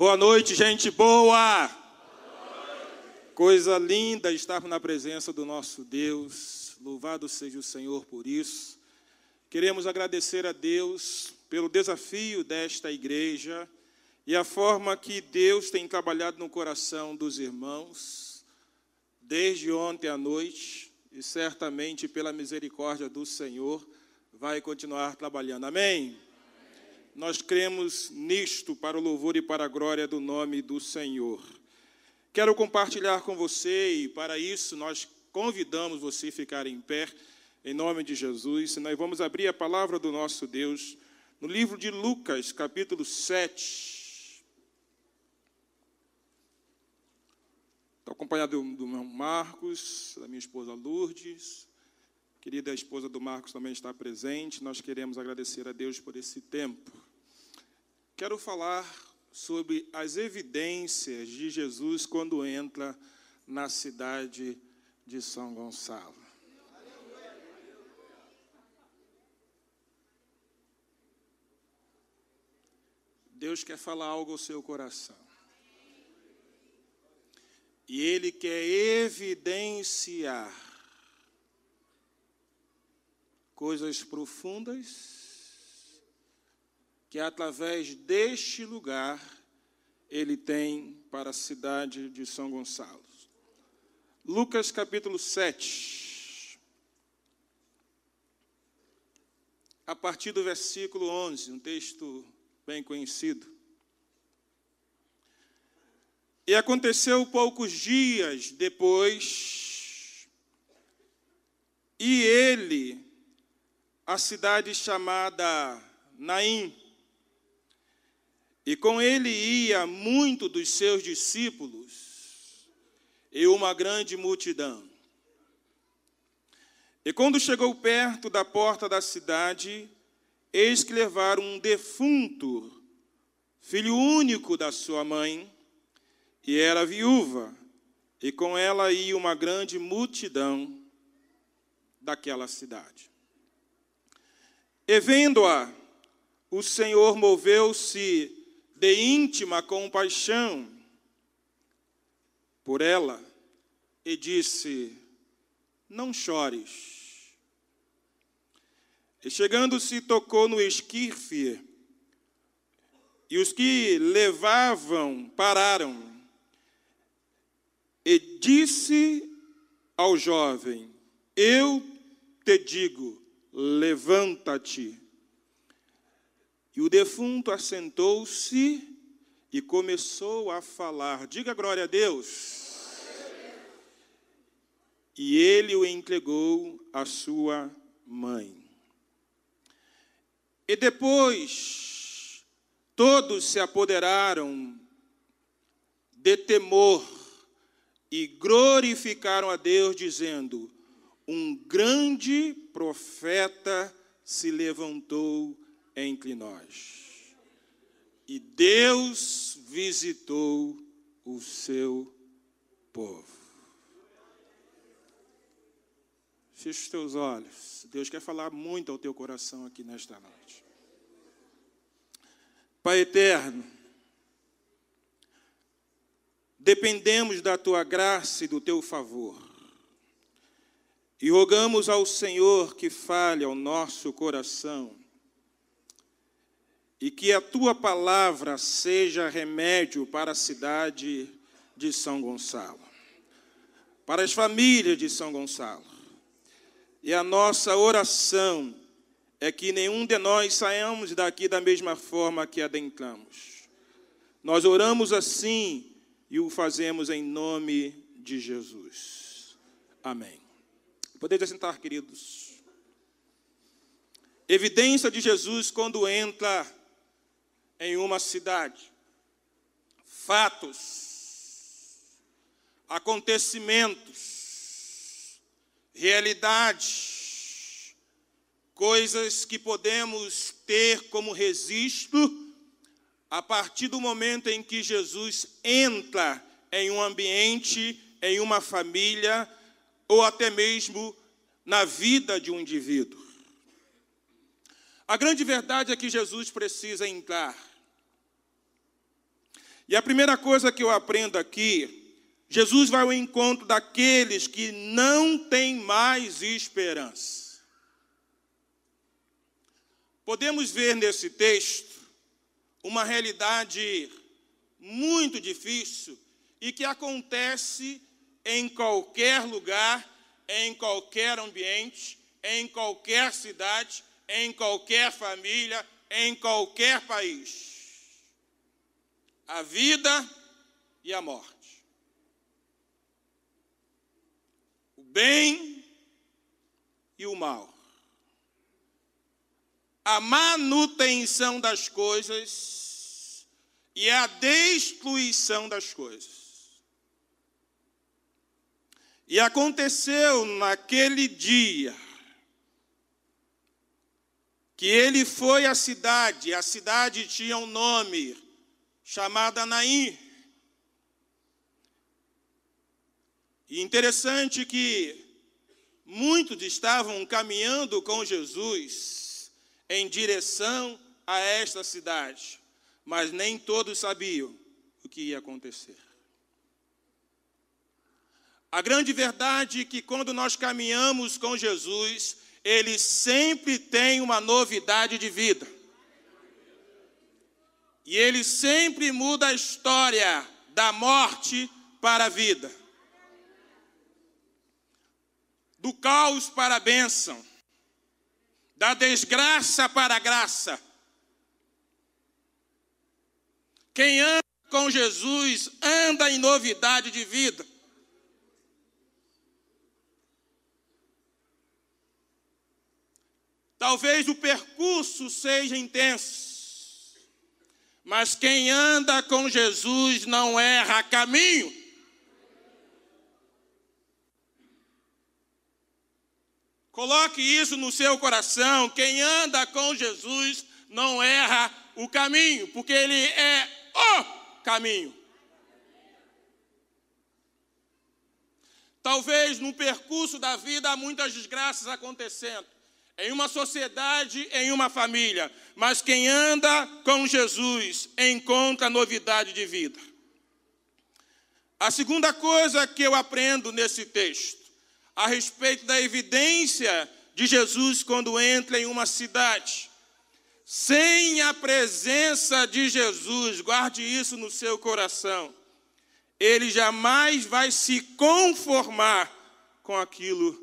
Boa noite, gente boa. Coisa linda estar na presença do nosso Deus. Louvado seja o Senhor por isso. Queremos agradecer a Deus pelo desafio desta igreja e a forma que Deus tem trabalhado no coração dos irmãos desde ontem à noite e certamente pela misericórdia do Senhor vai continuar trabalhando. Amém. Nós cremos nisto para o louvor e para a glória do nome do Senhor. Quero compartilhar com você e para isso nós convidamos você a ficar em pé em nome de Jesus. Nós vamos abrir a palavra do nosso Deus no livro de Lucas, capítulo 7. Estou acompanhado do, meu Marcos, da minha esposa Lourdes. Querida esposa do Marcos também está presente. Nós queremos agradecer a Deus por esse tempo. Quero falar sobre as evidências de Jesus quando entra na cidade de São Gonçalo. Deus quer falar algo ao seu coração. E Ele quer evidenciar coisas profundas que através deste lugar ele tem para a cidade de São Gonçalo. Lucas capítulo 7. A partir do versículo 11, um texto bem conhecido. E aconteceu poucos dias depois, e ele a cidade chamada Naim. E com ele ia muito dos seus discípulos e uma grande multidão. E quando chegou perto da porta da cidade, eis que levaram um defunto, filho único da sua mãe, e era viúva, e com ela ia uma grande multidão daquela cidade. E vendo-a, o Senhor moveu-se de íntima compaixão por ela e disse: Não chores. E chegando-se, tocou no esquife, e os que levavam pararam. E disse ao jovem: Eu te digo, levanta-te. E o defunto assentou-se e começou a falar. Diga glória a Deus. E ele o entregou à sua mãe. E depois, todos se apoderaram de temor e glorificaram a Deus, dizendo: um grande profeta se levantou entre nós. E Deus visitou o seu povo. Feche os teus olhos. Deus quer falar muito ao teu coração aqui nesta noite. Pai eterno, dependemos da tua graça e do teu favor. E rogamos ao Senhor que fale ao nosso coração e que a tua palavra seja remédio para a cidade de São Gonçalo, para as famílias de São Gonçalo. E a nossa oração é que nenhum de nós saiamos daqui da mesma forma que adentramos. Nós oramos assim e o fazemos em nome de Jesus. Amém. Podeis assentar, queridos. Evidência de Jesus quando entra em uma cidade. Fatos, acontecimentos, realidades, coisas que podemos ter como registro a partir do momento em que Jesus entra em um ambiente, em uma família, ou até mesmo na vida de um indivíduo. A grande verdade é que Jesus precisa entrar. E a primeira coisa que eu aprendo aqui, Jesus vai ao encontro daqueles que não têm mais esperança. Podemos ver nesse texto uma realidade muito difícil e que acontece em qualquer lugar, em qualquer ambiente, em qualquer cidade, em qualquer família, em qualquer país. A vida e a morte. O bem e o mal. A manutenção das coisas e a destruição das coisas. E aconteceu naquele dia que ele foi à cidade, a cidade tinha um nome, chamada Naim. E interessante que muitos estavam caminhando com Jesus em direção a esta cidade, mas nem todos sabiam o que ia acontecer. A grande verdade é que quando nós caminhamos com Jesus, ele sempre tem uma novidade de vida. E ele sempre muda a história da morte para a vida, do caos para a bênção, da desgraça para a graça. Quem anda com Jesus anda em novidade de vida. Talvez o percurso seja intenso, mas quem anda com Jesus não erra caminho. Coloque isso no seu coração. Quem anda com Jesus não erra o caminho, porque Ele é o caminho. Talvez no percurso da vida há muitas desgraças acontecendo em uma sociedade, em uma família, mas quem anda com Jesus encontra novidade de vida. A segunda coisa que eu aprendo nesse texto, a respeito da evidência de Jesus quando entra em uma cidade. Sem a presença de Jesus, guarde isso no seu coração, ele jamais vai se conformar com aquilo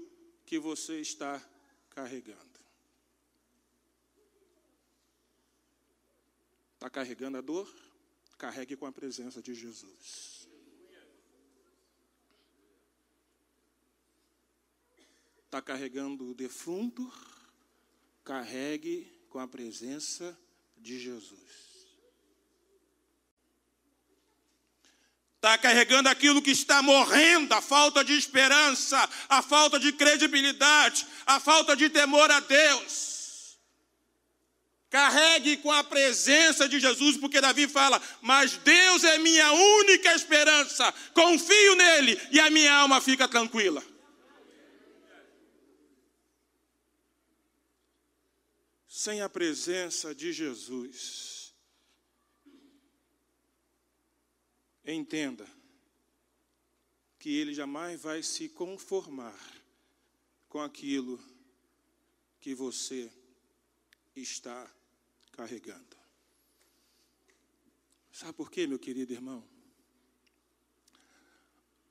que você está carregando. Está carregando a dor? Carregue com a presença de Jesus. Está carregando o defunto? Carregue com a presença de Jesus. Está carregando aquilo que está morrendo, a falta de esperança, a falta de credibilidade, a falta de temor a Deus. Carregue com a presença de Jesus, porque Davi fala: Mas Deus é minha única esperança, confio nele e a minha alma fica tranquila. Sem a presença de Jesus, entenda que ele jamais vai se conformar com aquilo que você está carregando. Sabe por quê, meu querido irmão?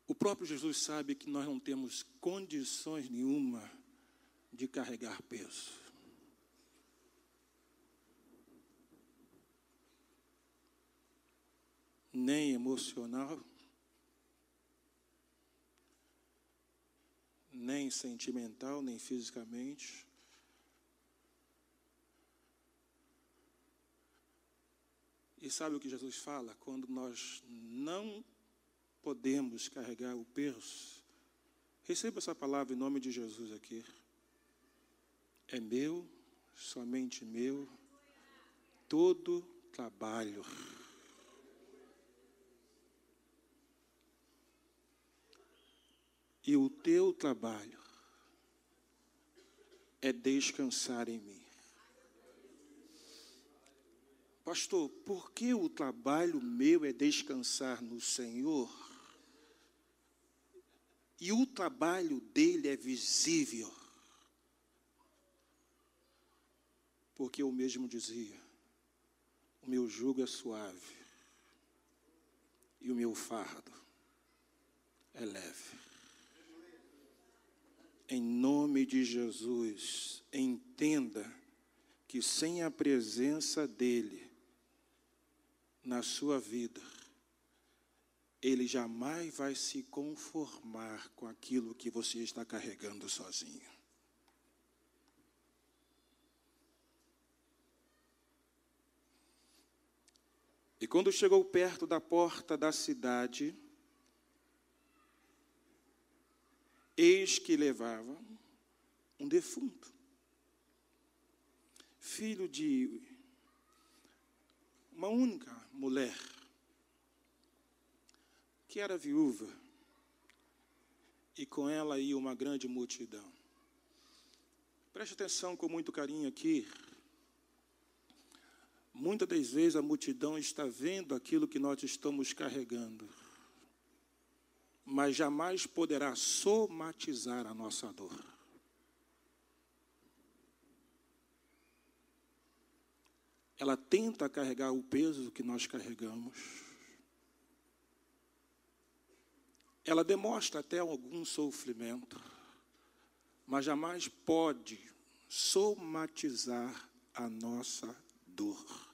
O próprio Jesus sabe que nós não temos condições nenhuma de carregar peso. Nem emocional, nem sentimental, nem fisicamente. E sabe o que Jesus fala? Quando nós não podemos carregar o peso, receba essa palavra em nome de Jesus aqui. É meu, somente meu, todo trabalho. E o teu trabalho é descansar em mim. Pastor, por que o trabalho meu é descansar no Senhor? E o trabalho dele é visível. Porque eu mesmo dizia: o meu jugo é suave e o meu fardo é leve. Em nome de Jesus, entenda que sem a presença dEle na sua vida, Ele jamais vai se conformar com aquilo que você está carregando sozinho. E quando chegou perto da porta da cidade, eis que levava um defunto, filho de uma única mulher, que era viúva, e com ela ia uma grande multidão. Preste atenção com muito carinho aqui. Muitas das vezes a multidão está vendo aquilo que nós estamos carregando mas jamais poderá somatizar a nossa dor. Ela tenta carregar o peso que nós carregamos. Ela demonstra até algum sofrimento, mas jamais pode somatizar a nossa dor.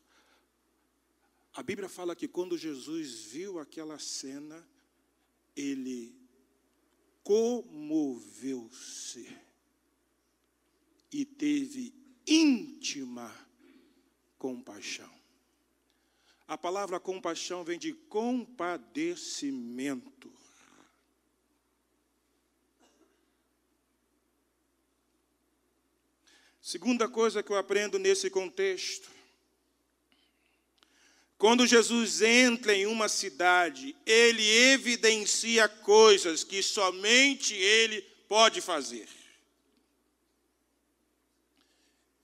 A Bíblia fala que quando Jesus viu aquela cena, ele comoveu-se e teve íntima compaixão. A palavra compaixão vem de compadecimento. Segunda coisa que eu aprendo nesse contexto quando Jesus entra em uma cidade, ele evidencia coisas que somente ele pode fazer.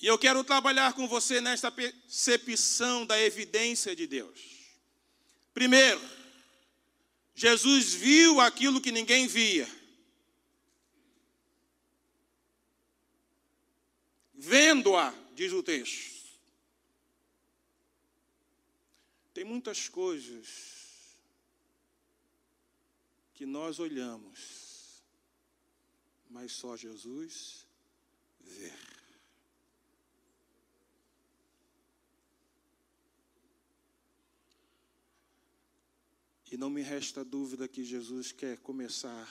E eu quero trabalhar com você nesta percepção da evidência de Deus. Primeiro, Jesus viu aquilo que ninguém via. Vendo-a, diz o texto. Tem muitas coisas que nós olhamos, mas só Jesus vê. E não me resta dúvida que Jesus quer começar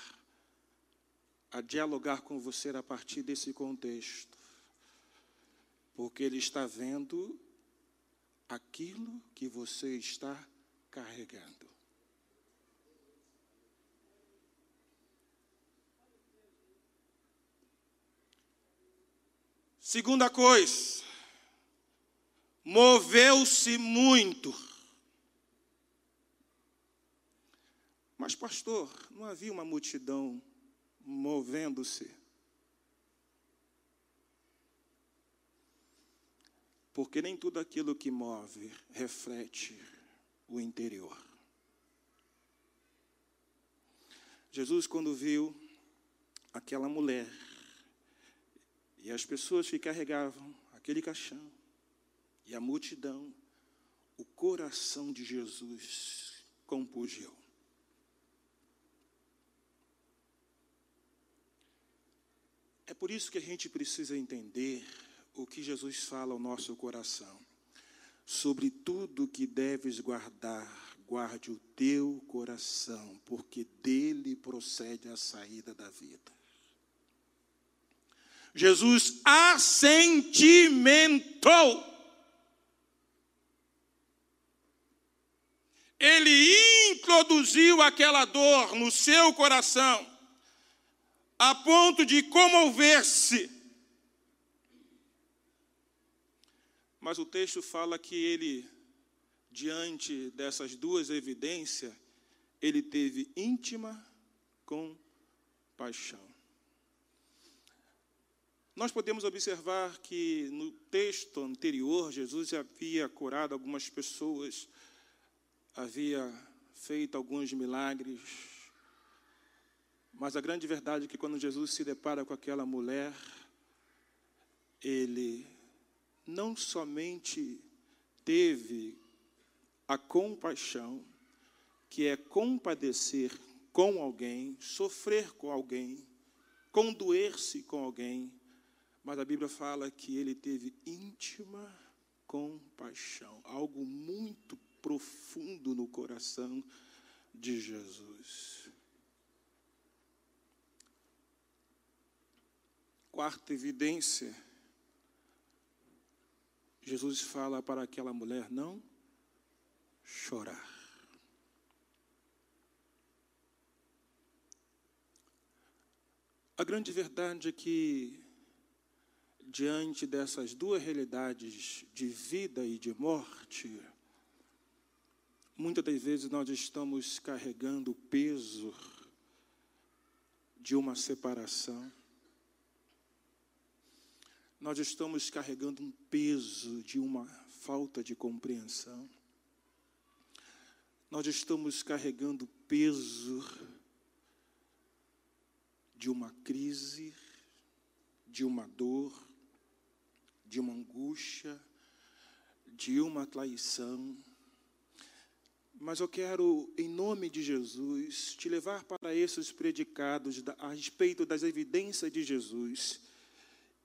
a dialogar com você a partir desse contexto, porque Ele está vendo aquilo que você está carregando. Segunda coisa, moveu-se muito. Mas, pastor, não havia uma multidão movendo-se? Porque nem tudo aquilo que move reflete o interior. Jesus, quando viu aquela mulher e as pessoas que carregavam aquele caixão e a multidão, o coração de Jesus compungiu. É por isso que a gente precisa entender o que Jesus fala ao nosso coração. Sobre tudo que deves guardar, guarde o teu coração, porque dele procede a saída da vida. Jesus assentimentou. Ele introduziu aquela dor no seu coração, a ponto de comover-se Mas o texto fala que ele, diante dessas duas evidências, ele teve íntima compaixão. Nós podemos observar que no texto anterior, Jesus havia curado algumas pessoas, havia feito alguns milagres, mas a grande verdade é que quando Jesus se depara com aquela mulher, ele não somente teve a compaixão, que é compadecer com alguém, sofrer com alguém, condoer-se com alguém, mas a Bíblia fala que ele teve íntima compaixão, algo muito profundo no coração de Jesus. Quarta evidência, Jesus fala para aquela mulher não chorar. A grande verdade é que diante dessas duas realidades de vida e de morte, muitas das vezes nós estamos carregando o peso de uma separação. Nós estamos carregando um peso de uma falta de compreensão. Nós estamos carregando o peso de uma crise, de uma dor, de uma angústia, de uma traição. Mas eu quero, em nome de Jesus, te levar para esses predicados a respeito das evidências de Jesus.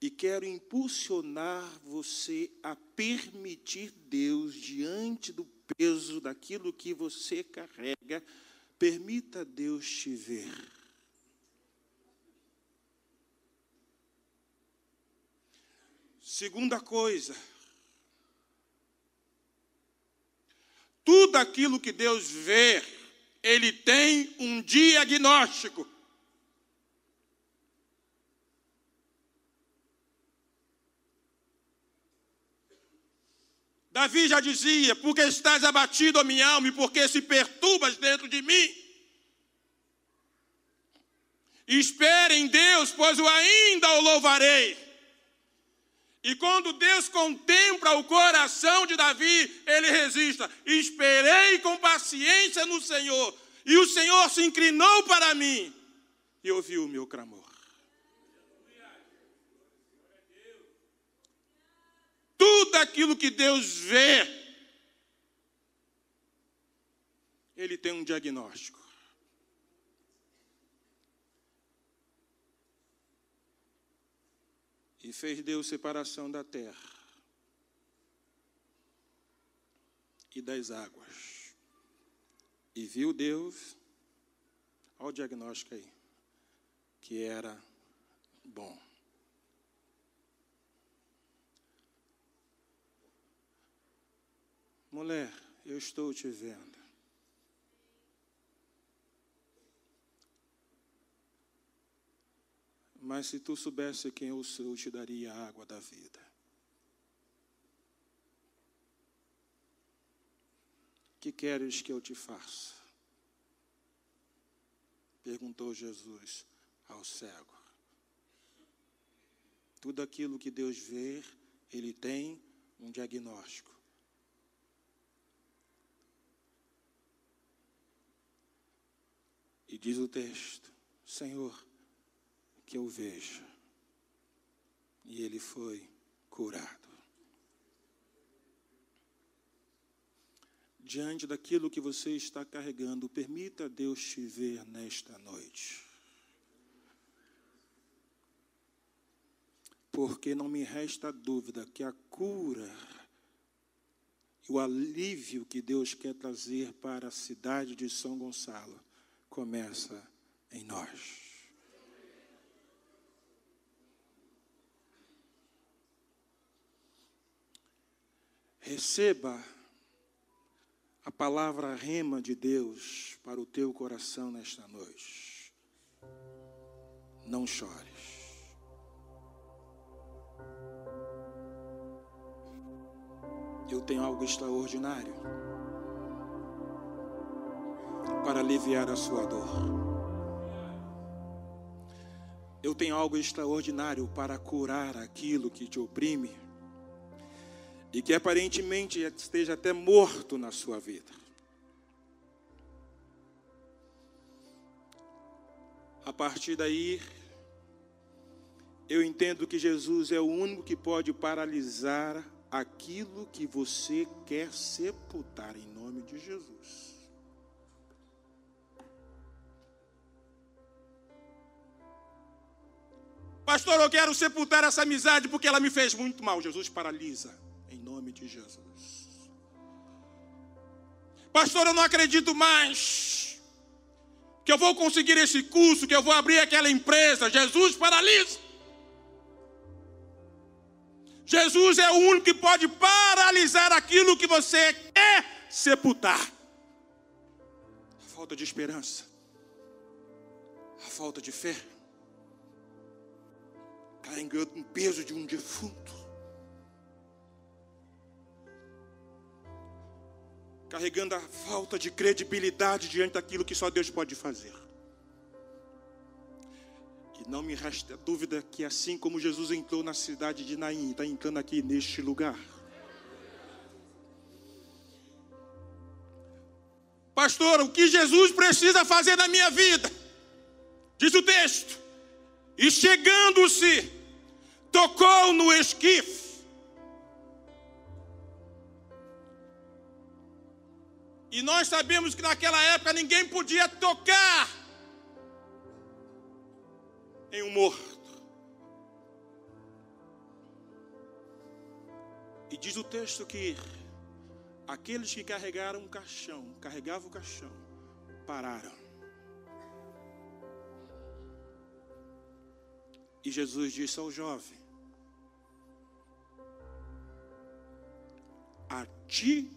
E quero impulsionar você a permitir Deus, diante do peso daquilo que você carrega, permita Deus te ver. Segunda coisa, tudo aquilo que Deus vê, Ele tem um diagnóstico. Davi já dizia: Porque estás abatido a minha alma e porque se perturbas dentro de mim? Espere em Deus, pois o ainda o louvarei. E quando Deus contempla o coração de Davi, ele resista. Esperei com paciência no Senhor, e o Senhor se inclinou para mim e ouviu o meu clamor. Tudo aquilo que Deus vê, Ele tem um diagnóstico. E fez Deus separação da terra e das águas. E viu Deus, olha o diagnóstico aí, que era bom. Mulher, eu estou te vendo. Mas se tu soubesse quem eu sou, eu te daria a água da vida. Que queres que eu te faça? Perguntou Jesus ao cego. Tudo aquilo que Deus vê, Ele tem um diagnóstico. E diz o texto: Senhor, que eu veja. E ele foi curado. Diante daquilo que você está carregando, permita Deus te ver nesta noite. Porque não me resta dúvida que a cura e o alívio que Deus quer trazer para a cidade de São Gonçalo começa em nós. Receba a palavra rema de Deus para o teu coração nesta noite. Não chores. Eu tenho algo extraordinário para aliviar a sua dor. eu tenho algo extraordinário para curar aquilo que te oprime e que aparentemente esteja até morto na sua vida. A partir daí, eu entendo que Jesus é o único que pode paralisar aquilo que você quer sepultar em nome de Jesus. Pastor, eu quero sepultar essa amizade porque ela me fez muito mal. Jesus paralisa em nome de Jesus. Pastor, eu não acredito mais que eu vou conseguir esse curso, que eu vou abrir aquela empresa. Jesus paralisa. Jesus é o único que pode paralisar aquilo que você quer sepultar. A falta de esperança, a falta de fé, carregando um peso de um defunto. carregando a falta de credibilidade diante daquilo que só Deus pode fazer. E não me resta dúvida que assim como Jesus entrou na cidade de Naim, está entrando aqui neste lugar. Pastor, o que Jesus precisa fazer na minha vida? Diz o texto. E chegando-se, tocou no esquife E nós sabemos que naquela época ninguém podia tocar em um morto. E diz o texto que aqueles que carregaram o caixão, carregavam o caixão, pararam. E Jesus disse ao jovem: A ti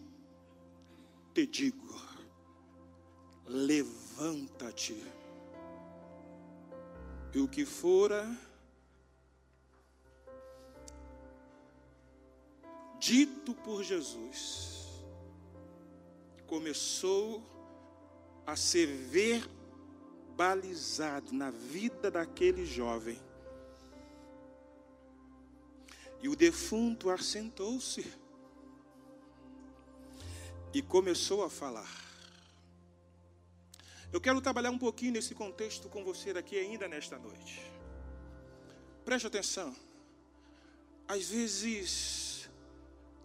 te digo: levanta-te. E o que fora dito por Jesus começou a ser verbalizado na vida daquele jovem. E o defunto assentou-se e começou a falar. Eu quero trabalhar um pouquinho nesse contexto com você aqui ainda nesta noite. Preste atenção. Às vezes,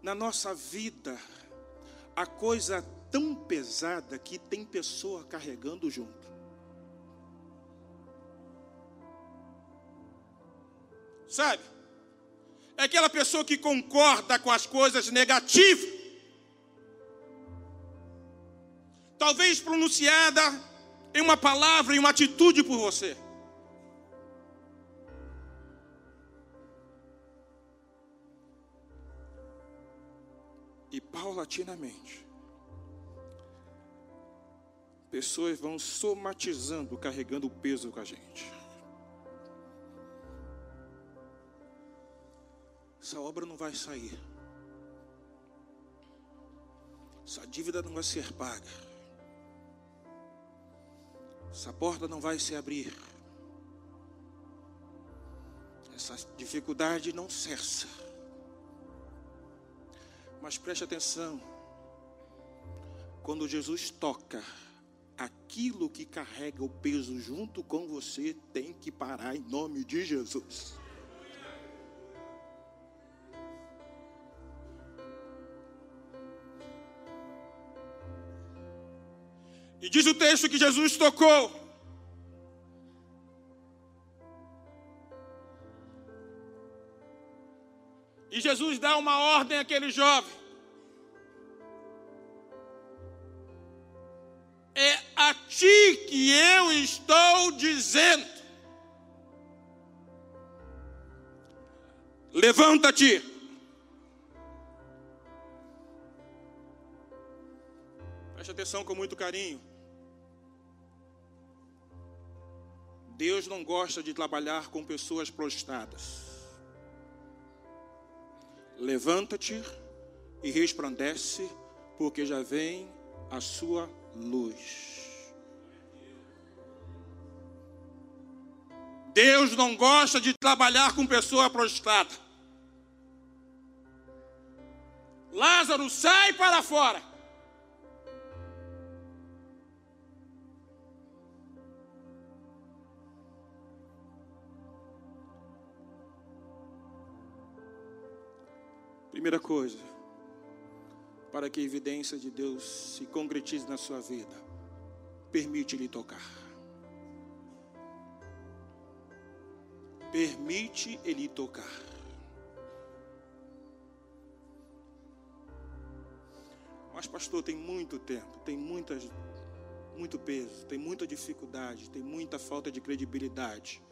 na nossa vida, a coisa tão pesada que tem pessoa carregando junto. Sabe? É aquela pessoa que concorda com as coisas negativas talvez pronunciada em uma palavra, em uma atitude por você. E paulatinamente, pessoas vão somatizando, carregando o peso com a gente. Essa obra não vai sair. Essa dívida não vai ser paga. Essa porta não vai se abrir. Essa dificuldade não cessa. Mas preste atenção. Quando Jesus toca, aquilo que carrega o peso junto com você tem que parar em nome de Jesus. Texto que Jesus tocou. E Jesus dá uma ordem àquele jovem. É a ti que eu estou dizendo. Levanta-te. Preste atenção com muito carinho. Deus não gosta de trabalhar com pessoas prostradas. Levanta-te e resplandece, porque já vem a sua luz. Deus não gosta de trabalhar com pessoa prostrada. Lázaro, sai para fora. Primeira coisa, para que a evidência de Deus se concretize na sua vida, permite-lhe tocar. Permite ele tocar. Mas, pastor, tem muito tempo, tem muitas, muito peso, tem muita dificuldade, tem muita falta de credibilidade.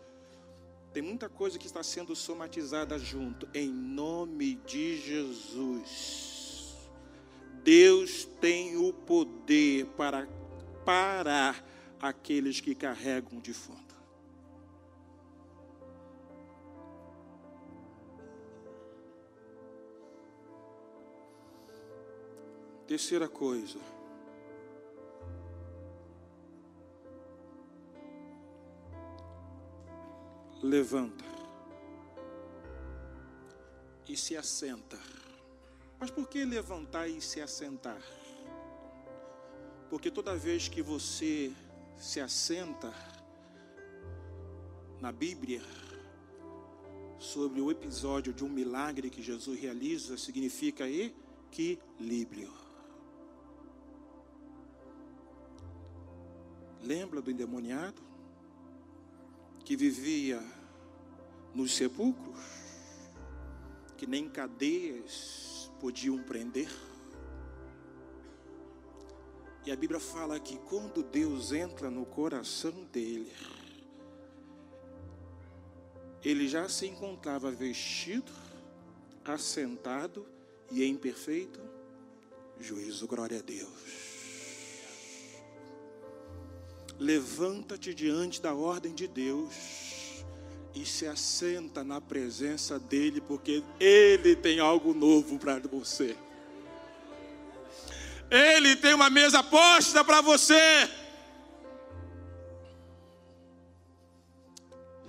Tem muita coisa que está sendo somatizada junto, em nome de Jesus. Deus tem o poder para parar aqueles que carregam de fundo. Terceira coisa. Levanta e se assenta. Mas por que levantar e se assentar? Porque toda vez que você se assenta na Bíblia, sobre o episódio de um milagre que Jesus realiza, significa equilíbrio. Lembra do endemoniado? Que vivia nos sepulcros, que nem cadeias podiam prender. E a Bíblia fala que quando Deus entra no coração dele, ele já se encontrava vestido, assentado e em perfeito juízo. Glória a Deus. Levanta-te diante da ordem de Deus e se assenta na presença dEle, porque Ele tem algo novo para você. Ele tem uma mesa posta para você.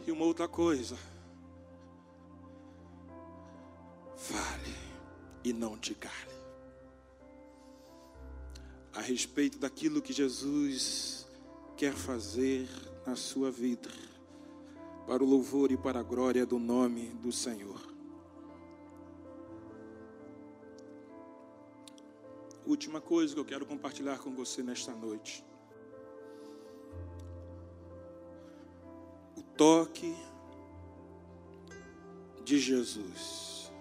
E uma outra coisa. Fale e não te cale. A respeito daquilo que Jesus quer fazer na sua vida, para o louvor e para a glória do nome do Senhor. Última coisa que eu quero compartilhar com você nesta noite. O toque de Jesus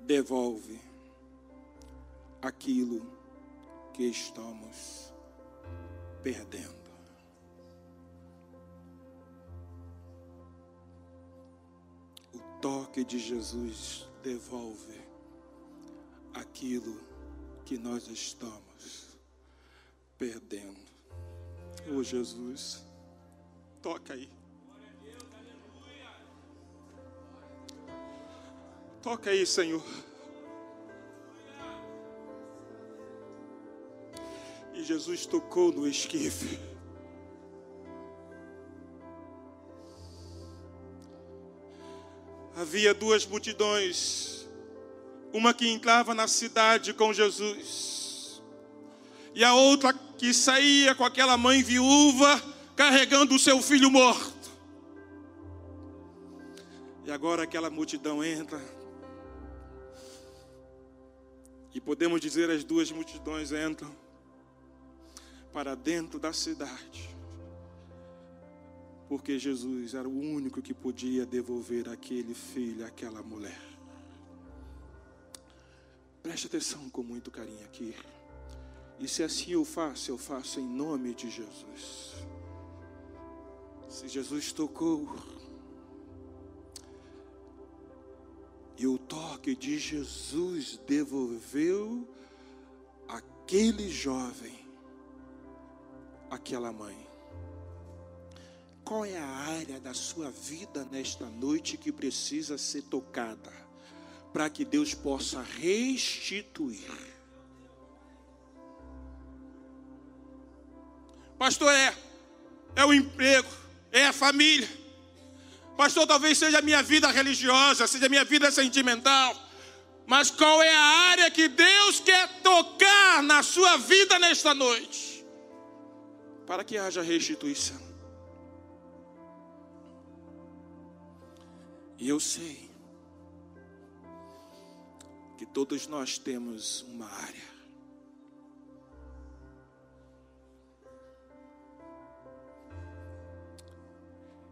devolve aquilo que estamos perdendo. O toque de Jesus devolve aquilo que nós estamos perdendo. Oh Jesus, toca aí. Toca aí, Senhor. Jesus tocou no esquife. Havia duas multidões, uma que entrava na cidade com Jesus, e a outra que saía com aquela mãe viúva carregando o seu filho morto. E agora aquela multidão entra, e podemos dizer as duas multidões entram para dentro da cidade. Porque Jesus era o único que podia devolver aquele filho, aquela mulher. Preste atenção com muito carinho aqui. E se assim eu faço, eu faço em nome de Jesus. Se Jesus tocou, e o toque de Jesus devolveu aquele jovem aquela mãe. Qual é a área da sua vida nesta noite que precisa ser tocada para que Deus possa restituir? Pastor, é. é o emprego, é a família. Pastor, talvez seja a minha vida religiosa, seja a minha vida sentimental. Mas qual é a área que Deus quer tocar na sua vida nesta noite? Para que haja restituição. E eu sei que todos nós temos uma área.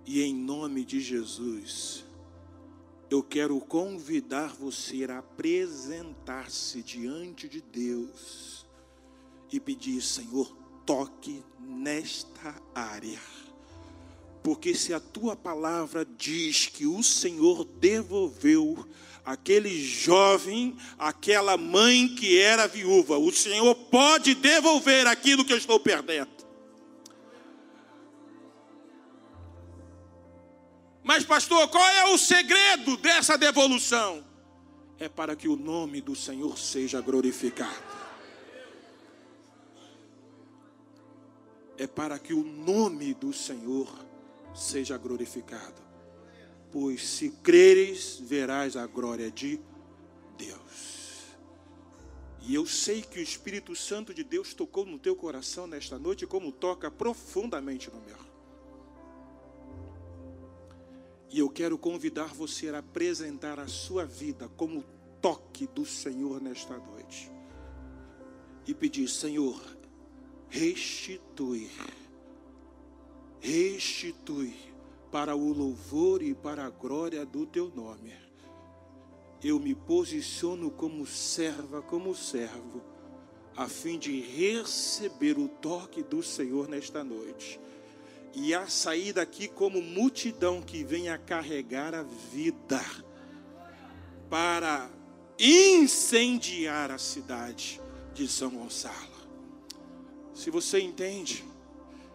E em nome de Jesus, eu quero convidar você a apresentar-se diante de Deus e pedir, Senhor, toque nesta área. Porque se a tua palavra diz que o Senhor devolveu aquele jovem, aquela mãe que era viúva, o Senhor pode devolver aquilo que eu estou perdendo. Mas, pastor, qual é o segredo dessa devolução? É para que o nome do Senhor seja glorificado. É para que o nome do Senhor seja glorificado. Pois se creres, verás a glória de Deus. E eu sei que o Espírito Santo de Deus tocou no teu coração nesta noite, como toca profundamente no meu. E eu quero convidar você a apresentar a sua vida como toque do Senhor nesta noite. E pedir, Senhor, restitui, restitui para o louvor e para a glória do teu nome. Eu me posiciono como serva, como servo, a fim de receber o toque do Senhor nesta noite e a sair daqui como multidão que vem a carregar a vida para incendiar a cidade de São Gonçalo. Se você entende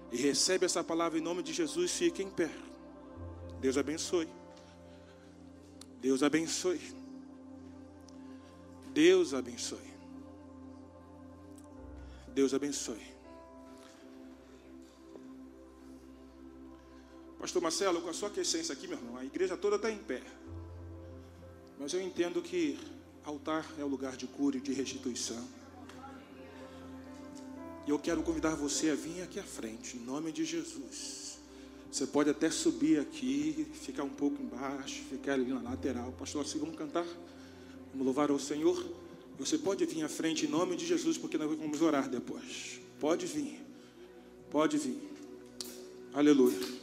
e recebe essa palavra em nome de Jesus, fique em pé. Deus abençoe. Deus abençoe. Deus abençoe. Deus abençoe. Pastor Marcelo, com a sua quiescência aqui, meu irmão, a igreja toda está em pé. Mas eu entendo que altar é o lugar de cura e de restituição. E eu quero convidar você a vir aqui à frente, em nome de Jesus. Você pode até subir aqui, ficar um pouco embaixo, ficar ali na lateral. Pastor, assim vamos cantar? Vamos louvar ao Senhor? Você pode vir à frente em nome de Jesus, porque nós vamos orar depois. Pode vir. Pode vir. Aleluia.